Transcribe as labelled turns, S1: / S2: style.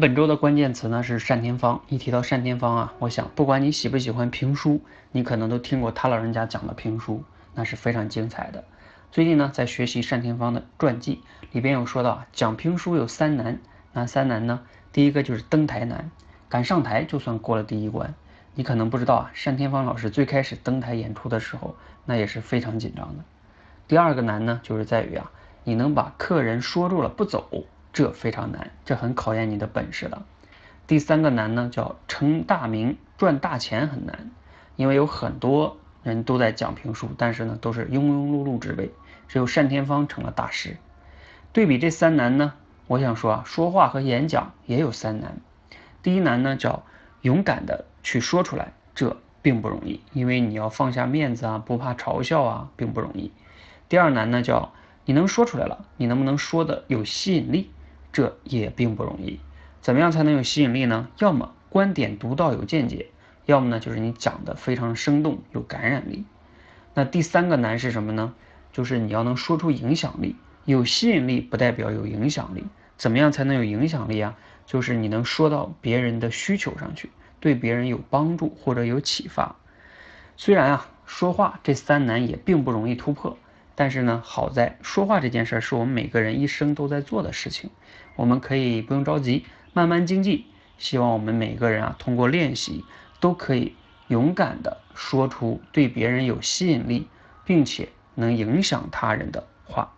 S1: 本周的关键词呢是单田芳。一提到单田芳啊，我想不管你喜不喜欢评书，你可能都听过他老人家讲的评书，那是非常精彩的。最近呢，在学习单田芳的传记，里边有说到啊讲评书有三难，哪三难呢？第一个就是登台难，敢上台就算过了第一关。你可能不知道啊，单田芳老师最开始登台演出的时候，那也是非常紧张的。第二个难呢，就是在于啊，你能把客人说住了不走。这非常难，这很考验你的本事的。第三个难呢，叫成大名赚大钱很难，因为有很多人都在讲评书，但是呢都是庸庸碌碌之辈，只有单田芳成了大师。对比这三难呢，我想说啊，说话和演讲也有三难。第一难呢叫勇敢的去说出来，这并不容易，因为你要放下面子啊，不怕嘲笑啊，并不容易。第二难呢叫你能说出来了，你能不能说的有吸引力？这也并不容易，怎么样才能有吸引力呢？要么观点独到有见解，要么呢就是你讲的非常生动有感染力。那第三个难是什么呢？就是你要能说出影响力，有吸引力不代表有影响力。怎么样才能有影响力啊？就是你能说到别人的需求上去，对别人有帮助或者有启发。虽然啊，说话这三难也并不容易突破。但是呢，好在说话这件事儿是我们每个人一生都在做的事情，我们可以不用着急，慢慢精进。希望我们每个人啊，通过练习，都可以勇敢地说出对别人有吸引力，并且能影响他人的话